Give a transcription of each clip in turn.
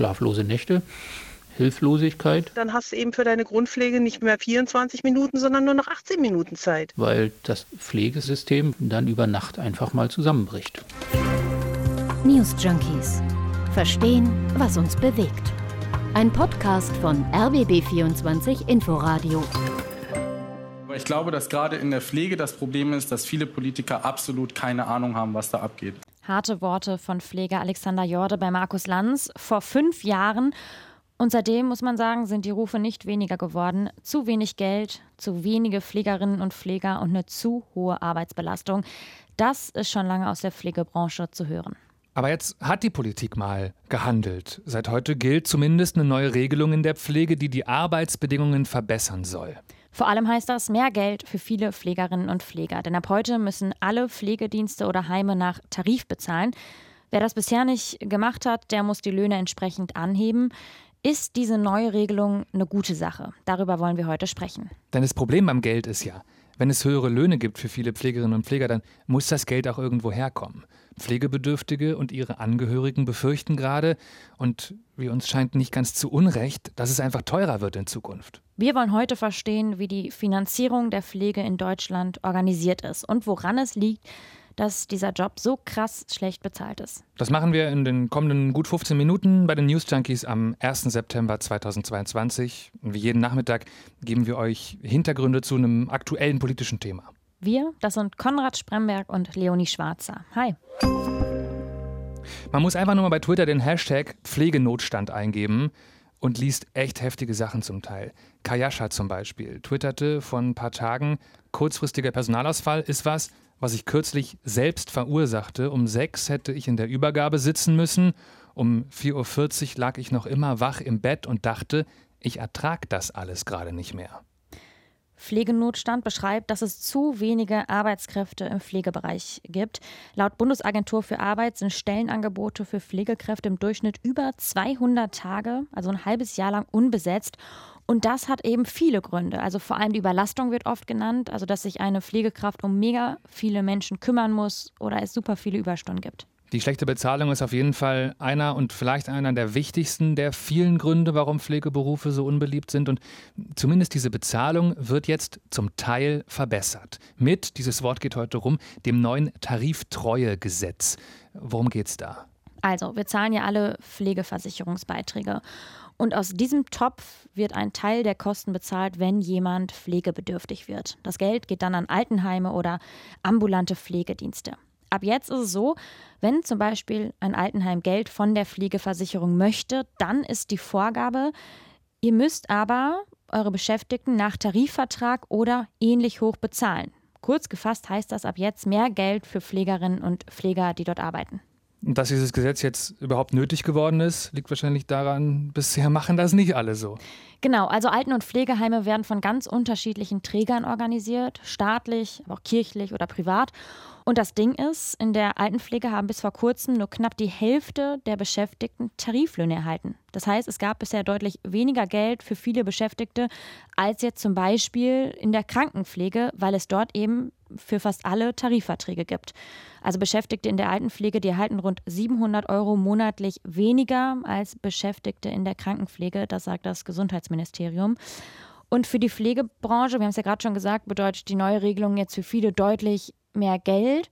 schlaflose Nächte, Hilflosigkeit. Dann hast du eben für deine Grundpflege nicht mehr 24 Minuten, sondern nur noch 18 Minuten Zeit. Weil das Pflegesystem dann über Nacht einfach mal zusammenbricht. News Junkies. Verstehen, was uns bewegt. Ein Podcast von RBB24 Inforadio. Ich glaube, dass gerade in der Pflege das Problem ist, dass viele Politiker absolut keine Ahnung haben, was da abgeht. Harte Worte von Pfleger Alexander Jorde bei Markus Lanz vor fünf Jahren. Und seitdem muss man sagen, sind die Rufe nicht weniger geworden. Zu wenig Geld, zu wenige Pflegerinnen und Pfleger und eine zu hohe Arbeitsbelastung. Das ist schon lange aus der Pflegebranche zu hören. Aber jetzt hat die Politik mal gehandelt. Seit heute gilt zumindest eine neue Regelung in der Pflege, die die Arbeitsbedingungen verbessern soll. Vor allem heißt das mehr Geld für viele Pflegerinnen und Pfleger. Denn ab heute müssen alle Pflegedienste oder Heime nach Tarif bezahlen. Wer das bisher nicht gemacht hat, der muss die Löhne entsprechend anheben. Ist diese neue Regelung eine gute Sache? Darüber wollen wir heute sprechen. Denn das Problem beim Geld ist ja, wenn es höhere Löhne gibt für viele Pflegerinnen und Pfleger, dann muss das Geld auch irgendwo herkommen. Pflegebedürftige und ihre Angehörigen befürchten gerade, und wie uns scheint nicht ganz zu Unrecht, dass es einfach teurer wird in Zukunft. Wir wollen heute verstehen, wie die Finanzierung der Pflege in Deutschland organisiert ist und woran es liegt, dass dieser Job so krass schlecht bezahlt ist. Das machen wir in den kommenden gut 15 Minuten bei den News Junkies am 1. September 2022. Und wie jeden Nachmittag geben wir euch Hintergründe zu einem aktuellen politischen Thema. Wir, das sind Konrad Spremberg und Leonie Schwarzer. Hi. Man muss einfach nur mal bei Twitter den Hashtag Pflegenotstand eingeben und liest echt heftige Sachen zum Teil. Kayasha zum Beispiel twitterte vor ein paar Tagen, kurzfristiger Personalausfall ist was, was ich kürzlich selbst verursachte. Um sechs hätte ich in der Übergabe sitzen müssen. Um 4.40 Uhr lag ich noch immer wach im Bett und dachte, ich ertrag das alles gerade nicht mehr. Pflegenotstand beschreibt, dass es zu wenige Arbeitskräfte im Pflegebereich gibt. Laut Bundesagentur für Arbeit sind Stellenangebote für Pflegekräfte im Durchschnitt über 200 Tage, also ein halbes Jahr lang unbesetzt. Und das hat eben viele Gründe. Also vor allem die Überlastung wird oft genannt, also dass sich eine Pflegekraft um mega viele Menschen kümmern muss oder es super viele Überstunden gibt. Die schlechte Bezahlung ist auf jeden Fall einer und vielleicht einer der wichtigsten der vielen Gründe, warum Pflegeberufe so unbeliebt sind. Und zumindest diese Bezahlung wird jetzt zum Teil verbessert. Mit, dieses Wort geht heute rum, dem neuen Tariftreuegesetz. Worum geht's da? Also, wir zahlen ja alle Pflegeversicherungsbeiträge. Und aus diesem Topf wird ein Teil der Kosten bezahlt, wenn jemand pflegebedürftig wird. Das Geld geht dann an Altenheime oder ambulante Pflegedienste. Ab jetzt ist es so, wenn zum Beispiel ein Altenheim Geld von der Pflegeversicherung möchte, dann ist die Vorgabe, ihr müsst aber eure Beschäftigten nach Tarifvertrag oder ähnlich hoch bezahlen. Kurz gefasst heißt das ab jetzt mehr Geld für Pflegerinnen und Pfleger, die dort arbeiten. Dass dieses Gesetz jetzt überhaupt nötig geworden ist, liegt wahrscheinlich daran, bisher machen das nicht alle so. Genau, also Alten- und Pflegeheime werden von ganz unterschiedlichen Trägern organisiert, staatlich, aber auch kirchlich oder privat. Und das Ding ist, in der Altenpflege haben bis vor kurzem nur knapp die Hälfte der Beschäftigten Tariflöhne erhalten. Das heißt, es gab bisher deutlich weniger Geld für viele Beschäftigte als jetzt zum Beispiel in der Krankenpflege, weil es dort eben für fast alle Tarifverträge gibt. Also Beschäftigte in der Altenpflege, die erhalten rund 700 Euro monatlich weniger als Beschäftigte in der Krankenpflege, das sagt das Gesundheitsministerium. Und für die Pflegebranche, wir haben es ja gerade schon gesagt, bedeutet die neue Regelung jetzt für viele deutlich mehr Geld.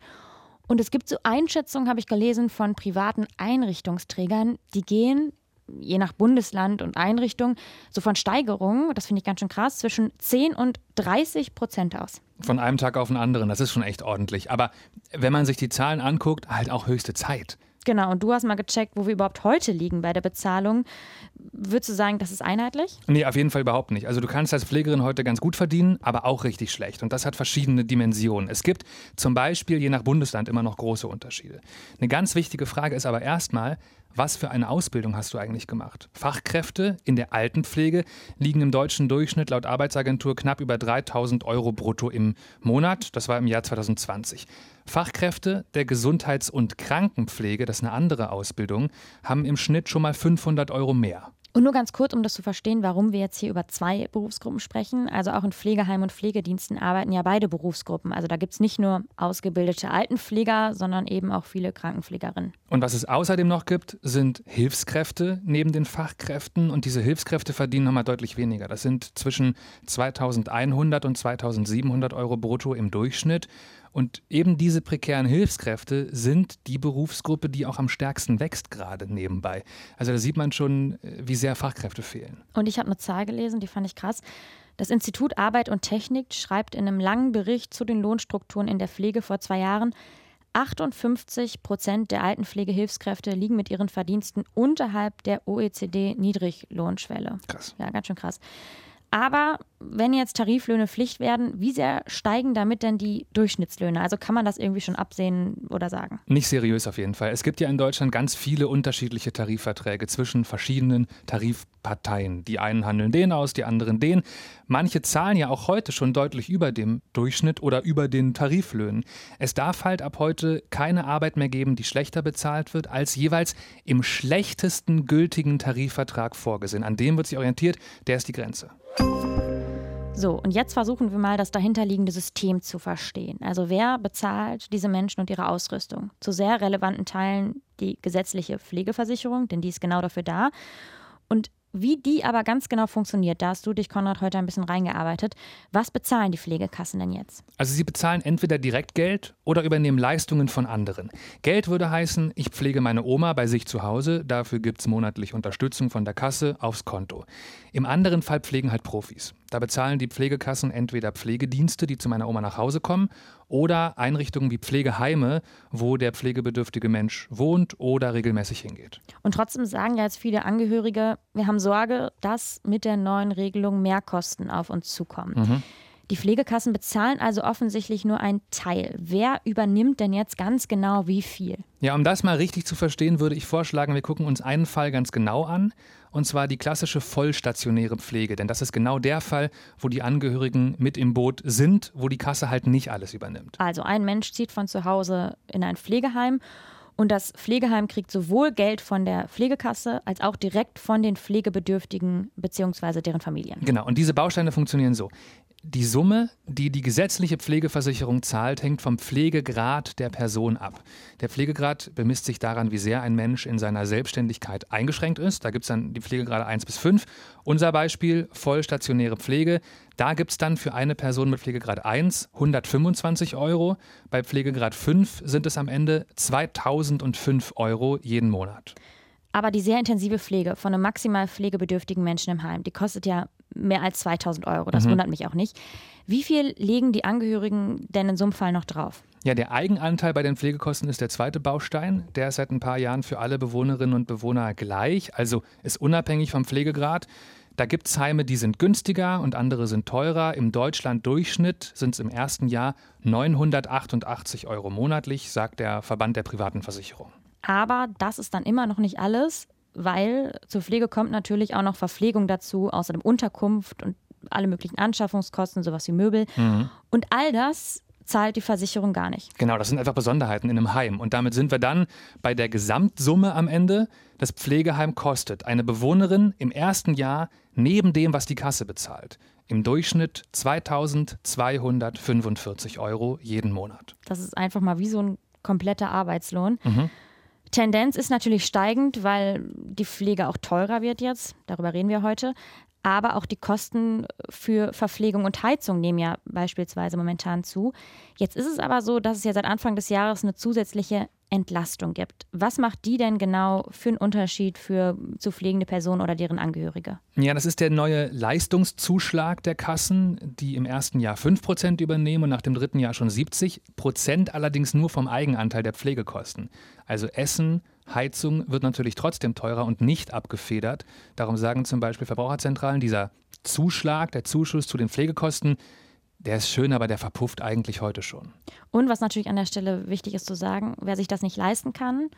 Und es gibt so Einschätzungen, habe ich gelesen, von privaten Einrichtungsträgern, die gehen, je nach Bundesland und Einrichtung, so von Steigerungen, das finde ich ganz schön krass, zwischen 10 und 30 Prozent aus. Von einem Tag auf den anderen, das ist schon echt ordentlich. Aber wenn man sich die Zahlen anguckt, halt auch höchste Zeit. Genau, und du hast mal gecheckt, wo wir überhaupt heute liegen bei der Bezahlung. Würdest du sagen, das ist einheitlich? Nee, auf jeden Fall überhaupt nicht. Also du kannst als Pflegerin heute ganz gut verdienen, aber auch richtig schlecht. Und das hat verschiedene Dimensionen. Es gibt zum Beispiel je nach Bundesland immer noch große Unterschiede. Eine ganz wichtige Frage ist aber erstmal, was für eine Ausbildung hast du eigentlich gemacht? Fachkräfte in der Altenpflege liegen im deutschen Durchschnitt laut Arbeitsagentur knapp über 3000 Euro brutto im Monat. Das war im Jahr 2020. Fachkräfte der Gesundheits- und Krankenpflege, das ist eine andere Ausbildung, haben im Schnitt schon mal 500 Euro mehr. Und nur ganz kurz, um das zu verstehen, warum wir jetzt hier über zwei Berufsgruppen sprechen. Also auch in Pflegeheim und Pflegediensten arbeiten ja beide Berufsgruppen. Also da gibt es nicht nur ausgebildete Altenpfleger, sondern eben auch viele Krankenpflegerinnen. Und was es außerdem noch gibt, sind Hilfskräfte neben den Fachkräften. Und diese Hilfskräfte verdienen nochmal deutlich weniger. Das sind zwischen 2100 und 2700 Euro brutto im Durchschnitt. Und eben diese prekären Hilfskräfte sind die Berufsgruppe, die auch am stärksten wächst gerade nebenbei. Also da sieht man schon, äh, wie sehr Fachkräfte fehlen. Und ich habe eine Zahl gelesen, die fand ich krass. Das Institut Arbeit und Technik schreibt in einem langen Bericht zu den Lohnstrukturen in der Pflege vor zwei Jahren, 58 Prozent der Altenpflegehilfskräfte liegen mit ihren Verdiensten unterhalb der OECD-Niedriglohnschwelle. Krass. Ja, ganz schön krass. Aber wenn jetzt Tariflöhne Pflicht werden, wie sehr steigen damit denn die Durchschnittslöhne? Also kann man das irgendwie schon absehen oder sagen? Nicht seriös auf jeden Fall. Es gibt ja in Deutschland ganz viele unterschiedliche Tarifverträge zwischen verschiedenen Tarifparteien. Die einen handeln den aus, die anderen den. Manche zahlen ja auch heute schon deutlich über dem Durchschnitt oder über den Tariflöhnen. Es darf halt ab heute keine Arbeit mehr geben, die schlechter bezahlt wird, als jeweils im schlechtesten gültigen Tarifvertrag vorgesehen. An dem wird sich orientiert, der ist die Grenze. So, und jetzt versuchen wir mal, das dahinterliegende System zu verstehen. Also wer bezahlt diese Menschen und ihre Ausrüstung? Zu sehr relevanten Teilen die gesetzliche Pflegeversicherung, denn die ist genau dafür da. Und wie die aber ganz genau funktioniert, da hast du dich, Konrad, heute ein bisschen reingearbeitet. Was bezahlen die Pflegekassen denn jetzt? Also sie bezahlen entweder direkt Geld oder übernehmen Leistungen von anderen. Geld würde heißen, ich pflege meine Oma bei sich zu Hause, dafür gibt es monatlich Unterstützung von der Kasse aufs Konto. Im anderen Fall pflegen halt Profis. Da bezahlen die Pflegekassen entweder Pflegedienste, die zu meiner Oma nach Hause kommen, oder Einrichtungen wie Pflegeheime, wo der pflegebedürftige Mensch wohnt oder regelmäßig hingeht. Und trotzdem sagen ja jetzt viele Angehörige, wir haben Sorge, dass mit der neuen Regelung Mehrkosten auf uns zukommen. Mhm. Die Pflegekassen bezahlen also offensichtlich nur einen Teil. Wer übernimmt denn jetzt ganz genau wie viel? Ja, um das mal richtig zu verstehen, würde ich vorschlagen, wir gucken uns einen Fall ganz genau an, und zwar die klassische vollstationäre Pflege. Denn das ist genau der Fall, wo die Angehörigen mit im Boot sind, wo die Kasse halt nicht alles übernimmt. Also ein Mensch zieht von zu Hause in ein Pflegeheim und das Pflegeheim kriegt sowohl Geld von der Pflegekasse als auch direkt von den Pflegebedürftigen bzw. deren Familien. Genau, und diese Bausteine funktionieren so. Die Summe, die die gesetzliche Pflegeversicherung zahlt, hängt vom Pflegegrad der Person ab. Der Pflegegrad bemisst sich daran, wie sehr ein Mensch in seiner Selbstständigkeit eingeschränkt ist. Da gibt es dann die Pflegegrade 1 bis 5. Unser Beispiel, vollstationäre Pflege. Da gibt es dann für eine Person mit Pflegegrad 1 125 Euro. Bei Pflegegrad 5 sind es am Ende 2005 Euro jeden Monat. Aber die sehr intensive Pflege von einem maximal pflegebedürftigen Menschen im Heim, die kostet ja mehr als 2000 Euro. Das mhm. wundert mich auch nicht. Wie viel legen die Angehörigen denn in so einem Fall noch drauf? Ja, der Eigenanteil bei den Pflegekosten ist der zweite Baustein. Der ist seit ein paar Jahren für alle Bewohnerinnen und Bewohner gleich, also ist unabhängig vom Pflegegrad. Da gibt es Heime, die sind günstiger und andere sind teurer. Im Deutschland-Durchschnitt sind es im ersten Jahr 988 Euro monatlich, sagt der Verband der privaten Versicherung. Aber das ist dann immer noch nicht alles weil zur Pflege kommt natürlich auch noch Verpflegung dazu, außerdem Unterkunft und alle möglichen Anschaffungskosten, sowas wie Möbel. Mhm. Und all das zahlt die Versicherung gar nicht. Genau, das sind einfach Besonderheiten in einem Heim. Und damit sind wir dann bei der Gesamtsumme am Ende. Das Pflegeheim kostet eine Bewohnerin im ersten Jahr neben dem, was die Kasse bezahlt, im Durchschnitt 2245 Euro jeden Monat. Das ist einfach mal wie so ein kompletter Arbeitslohn. Mhm. Tendenz ist natürlich steigend, weil die Pflege auch teurer wird jetzt. Darüber reden wir heute. Aber auch die Kosten für Verpflegung und Heizung nehmen ja beispielsweise momentan zu. Jetzt ist es aber so, dass es ja seit Anfang des Jahres eine zusätzliche Entlastung gibt. Was macht die denn genau für einen Unterschied für zu pflegende Personen oder deren Angehörige? Ja, das ist der neue Leistungszuschlag der Kassen, die im ersten Jahr 5% übernehmen und nach dem dritten Jahr schon 70 Prozent, allerdings nur vom Eigenanteil der Pflegekosten. Also Essen, Heizung wird natürlich trotzdem teurer und nicht abgefedert. Darum sagen zum Beispiel Verbraucherzentralen, dieser Zuschlag, der Zuschuss zu den Pflegekosten, der ist schön, aber der verpufft eigentlich heute schon. Und was natürlich an der Stelle wichtig ist zu sagen, wer sich das nicht leisten kann,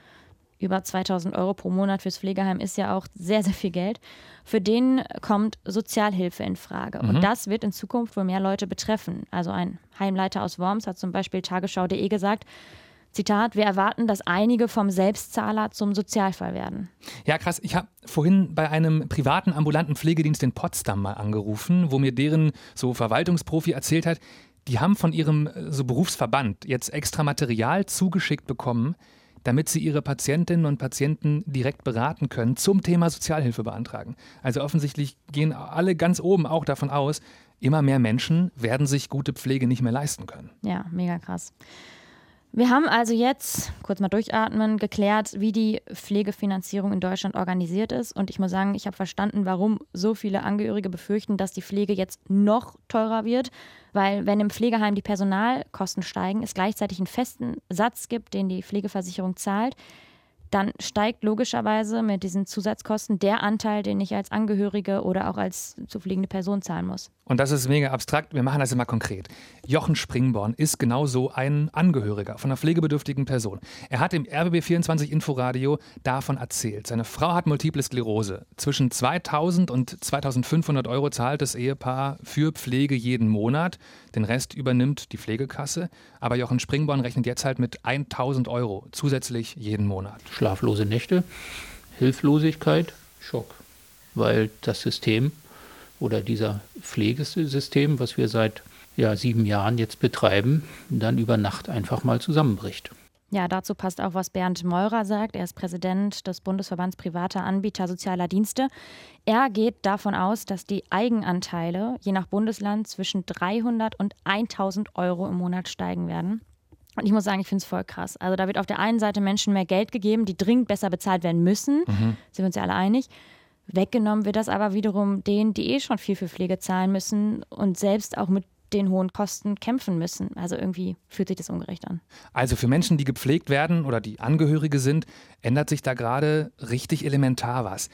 über 2000 Euro pro Monat fürs Pflegeheim ist ja auch sehr, sehr viel Geld. Für den kommt Sozialhilfe in Frage. Mhm. Und das wird in Zukunft wohl mehr Leute betreffen. Also ein Heimleiter aus Worms hat zum Beispiel tagesschau.de gesagt, Zitat, wir erwarten, dass einige vom Selbstzahler zum Sozialfall werden. Ja, krass. Ich habe vorhin bei einem privaten ambulanten Pflegedienst in Potsdam mal angerufen, wo mir deren so Verwaltungsprofi erzählt hat, die haben von ihrem äh, so Berufsverband jetzt extra Material zugeschickt bekommen, damit sie ihre Patientinnen und Patienten direkt beraten können zum Thema Sozialhilfe beantragen. Also offensichtlich gehen alle ganz oben auch davon aus, immer mehr Menschen werden sich gute Pflege nicht mehr leisten können. Ja, mega krass. Wir haben also jetzt, kurz mal durchatmen, geklärt, wie die Pflegefinanzierung in Deutschland organisiert ist. Und ich muss sagen, ich habe verstanden, warum so viele Angehörige befürchten, dass die Pflege jetzt noch teurer wird. Weil wenn im Pflegeheim die Personalkosten steigen, es gleichzeitig einen festen Satz gibt, den die Pflegeversicherung zahlt, dann steigt logischerweise mit diesen Zusatzkosten der Anteil, den ich als Angehörige oder auch als zu pflegende Person zahlen muss. Und das ist mega abstrakt. Wir machen das immer konkret. Jochen Springborn ist genauso ein Angehöriger von einer pflegebedürftigen Person. Er hat im RBB24 Inforadio davon erzählt. Seine Frau hat Multiple Sklerose. Zwischen 2000 und 2500 Euro zahlt das Ehepaar für Pflege jeden Monat. Den Rest übernimmt die Pflegekasse. Aber Jochen Springborn rechnet jetzt halt mit 1000 Euro zusätzlich jeden Monat. Schlaflose Nächte, Hilflosigkeit, Schock. Weil das System oder dieser Pflegesystem, was wir seit ja, sieben Jahren jetzt betreiben, dann über Nacht einfach mal zusammenbricht. Ja, dazu passt auch, was Bernd Meurer sagt. Er ist Präsident des Bundesverbands privater Anbieter sozialer Dienste. Er geht davon aus, dass die Eigenanteile je nach Bundesland zwischen 300 und 1000 Euro im Monat steigen werden. Und ich muss sagen, ich finde es voll krass. Also da wird auf der einen Seite Menschen mehr Geld gegeben, die dringend besser bezahlt werden müssen. Mhm. Sind wir uns ja alle einig. Weggenommen wird das aber wiederum denen, die eh schon viel für Pflege zahlen müssen und selbst auch mit den hohen Kosten kämpfen müssen. Also irgendwie fühlt sich das ungerecht an. Also für Menschen, die gepflegt werden oder die Angehörige sind, ändert sich da gerade richtig elementar was.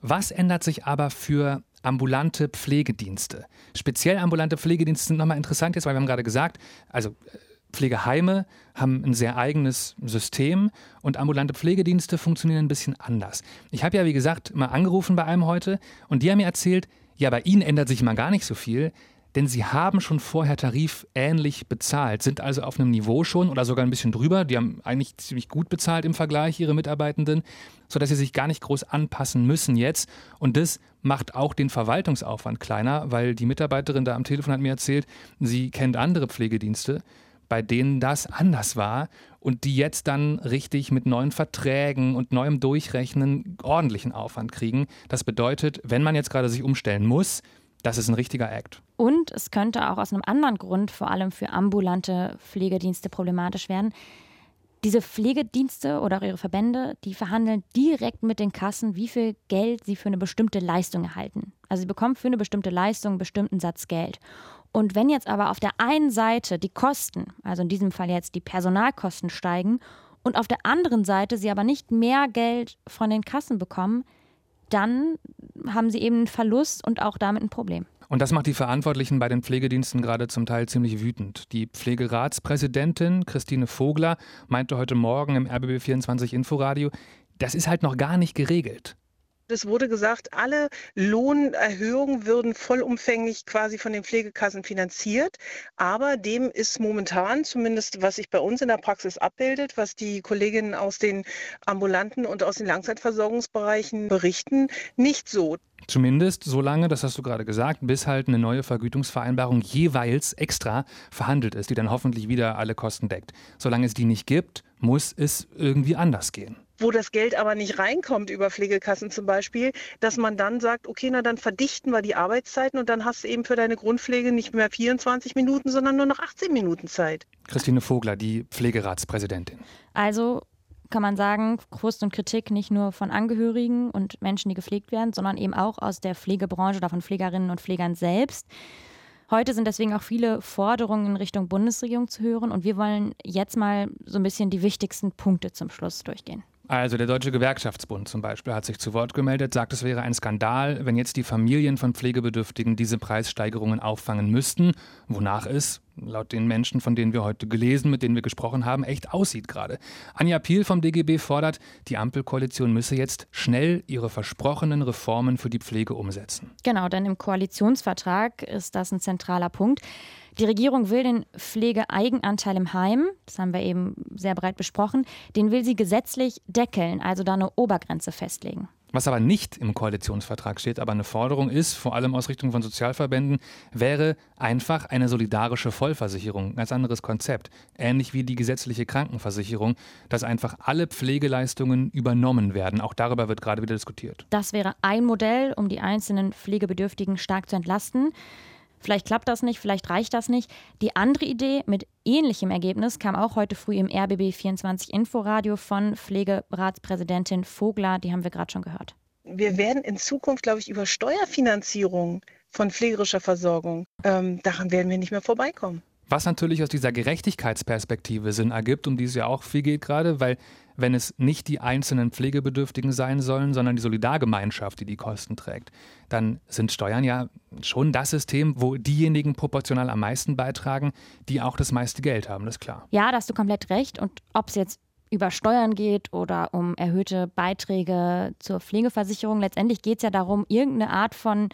Was ändert sich aber für ambulante Pflegedienste? Speziell ambulante Pflegedienste sind nochmal interessant jetzt, weil wir haben gerade gesagt, also äh, Pflegeheime haben ein sehr eigenes System und ambulante Pflegedienste funktionieren ein bisschen anders. Ich habe ja, wie gesagt, mal angerufen bei einem heute und die haben mir erzählt, ja, bei ihnen ändert sich mal gar nicht so viel, denn sie haben schon vorher tarifähnlich bezahlt, sind also auf einem Niveau schon oder sogar ein bisschen drüber. Die haben eigentlich ziemlich gut bezahlt im Vergleich, ihre Mitarbeitenden, sodass sie sich gar nicht groß anpassen müssen jetzt. Und das macht auch den Verwaltungsaufwand kleiner, weil die Mitarbeiterin da am Telefon hat mir erzählt, sie kennt andere Pflegedienste bei denen das anders war und die jetzt dann richtig mit neuen Verträgen und neuem Durchrechnen ordentlichen Aufwand kriegen. Das bedeutet, wenn man jetzt gerade sich umstellen muss, das ist ein richtiger Act. Und es könnte auch aus einem anderen Grund, vor allem für ambulante Pflegedienste, problematisch werden. Diese Pflegedienste oder ihre Verbände, die verhandeln direkt mit den Kassen, wie viel Geld sie für eine bestimmte Leistung erhalten. Also sie bekommen für eine bestimmte Leistung einen bestimmten Satz Geld. Und wenn jetzt aber auf der einen Seite die Kosten, also in diesem Fall jetzt die Personalkosten steigen, und auf der anderen Seite sie aber nicht mehr Geld von den Kassen bekommen, dann haben sie eben einen Verlust und auch damit ein Problem. Und das macht die Verantwortlichen bei den Pflegediensten gerade zum Teil ziemlich wütend. Die Pflegeratspräsidentin Christine Vogler meinte heute Morgen im RBB24 Inforadio, das ist halt noch gar nicht geregelt. Es wurde gesagt, alle Lohnerhöhungen würden vollumfänglich quasi von den Pflegekassen finanziert. Aber dem ist momentan, zumindest was sich bei uns in der Praxis abbildet, was die Kolleginnen aus den ambulanten und aus den Langzeitversorgungsbereichen berichten, nicht so. Zumindest so lange, das hast du gerade gesagt, bis halt eine neue Vergütungsvereinbarung jeweils extra verhandelt ist, die dann hoffentlich wieder alle Kosten deckt. Solange es die nicht gibt, muss es irgendwie anders gehen wo das Geld aber nicht reinkommt über Pflegekassen zum Beispiel, dass man dann sagt, okay, na dann verdichten wir die Arbeitszeiten und dann hast du eben für deine Grundpflege nicht mehr 24 Minuten, sondern nur noch 18 Minuten Zeit. Christine Vogler, die Pflegeratspräsidentin. Also kann man sagen, Frust und Kritik nicht nur von Angehörigen und Menschen, die gepflegt werden, sondern eben auch aus der Pflegebranche oder von Pflegerinnen und Pflegern selbst. Heute sind deswegen auch viele Forderungen in Richtung Bundesregierung zu hören und wir wollen jetzt mal so ein bisschen die wichtigsten Punkte zum Schluss durchgehen. Also der Deutsche Gewerkschaftsbund zum Beispiel hat sich zu Wort gemeldet, sagt, es wäre ein Skandal, wenn jetzt die Familien von Pflegebedürftigen diese Preissteigerungen auffangen müssten, wonach es, laut den Menschen, von denen wir heute gelesen, mit denen wir gesprochen haben, echt aussieht gerade. Anja Piel vom DGB fordert, die Ampelkoalition müsse jetzt schnell ihre versprochenen Reformen für die Pflege umsetzen. Genau, denn im Koalitionsvertrag ist das ein zentraler Punkt. Die Regierung will den Pflegeeigenanteil im Heim, das haben wir eben sehr breit besprochen, den will sie gesetzlich deckeln, also da eine Obergrenze festlegen. Was aber nicht im Koalitionsvertrag steht, aber eine Forderung ist, vor allem aus Richtung von Sozialverbänden, wäre einfach eine solidarische Vollversicherung, ein ganz anderes Konzept. Ähnlich wie die gesetzliche Krankenversicherung, dass einfach alle Pflegeleistungen übernommen werden. Auch darüber wird gerade wieder diskutiert. Das wäre ein Modell, um die einzelnen Pflegebedürftigen stark zu entlasten. Vielleicht klappt das nicht, vielleicht reicht das nicht. Die andere Idee mit ähnlichem Ergebnis kam auch heute früh im RBB 24 Inforadio von Pflegeratspräsidentin Vogler. Die haben wir gerade schon gehört. Wir werden in Zukunft, glaube ich, über Steuerfinanzierung von pflegerischer Versorgung, ähm, daran werden wir nicht mehr vorbeikommen. Was natürlich aus dieser Gerechtigkeitsperspektive Sinn ergibt, um die es ja auch viel geht gerade, weil wenn es nicht die einzelnen Pflegebedürftigen sein sollen, sondern die Solidargemeinschaft, die die Kosten trägt, dann sind Steuern ja schon das System, wo diejenigen proportional am meisten beitragen, die auch das meiste Geld haben, das ist klar. Ja, da hast du komplett recht. Und ob es jetzt über Steuern geht oder um erhöhte Beiträge zur Pflegeversicherung, letztendlich geht es ja darum, irgendeine Art von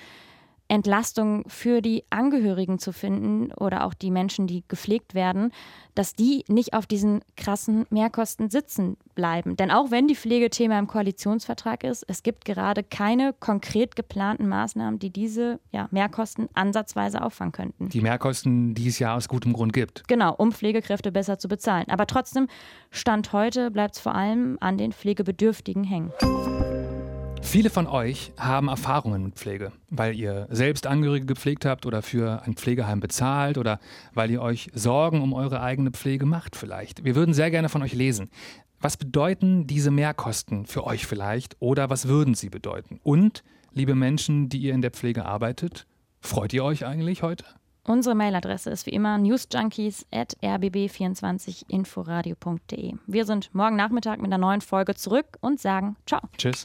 Entlastung für die Angehörigen zu finden oder auch die Menschen, die gepflegt werden, dass die nicht auf diesen krassen Mehrkosten sitzen bleiben. Denn auch wenn die Pflegethema im Koalitionsvertrag ist, es gibt gerade keine konkret geplanten Maßnahmen, die diese ja, Mehrkosten ansatzweise auffangen könnten. Die Mehrkosten, die es ja aus gutem Grund gibt. Genau, um Pflegekräfte besser zu bezahlen. Aber trotzdem, Stand heute bleibt es vor allem an den Pflegebedürftigen hängen. Viele von euch haben Erfahrungen mit Pflege, weil ihr selbst Angehörige gepflegt habt oder für ein Pflegeheim bezahlt oder weil ihr euch Sorgen um eure eigene Pflege macht vielleicht. Wir würden sehr gerne von euch lesen. Was bedeuten diese Mehrkosten für euch vielleicht oder was würden sie bedeuten? Und, liebe Menschen, die ihr in der Pflege arbeitet, freut ihr euch eigentlich heute? Unsere Mailadresse ist wie immer newsjunkies.rbb24inforadio.de. Wir sind morgen Nachmittag mit einer neuen Folge zurück und sagen Ciao. Tschüss.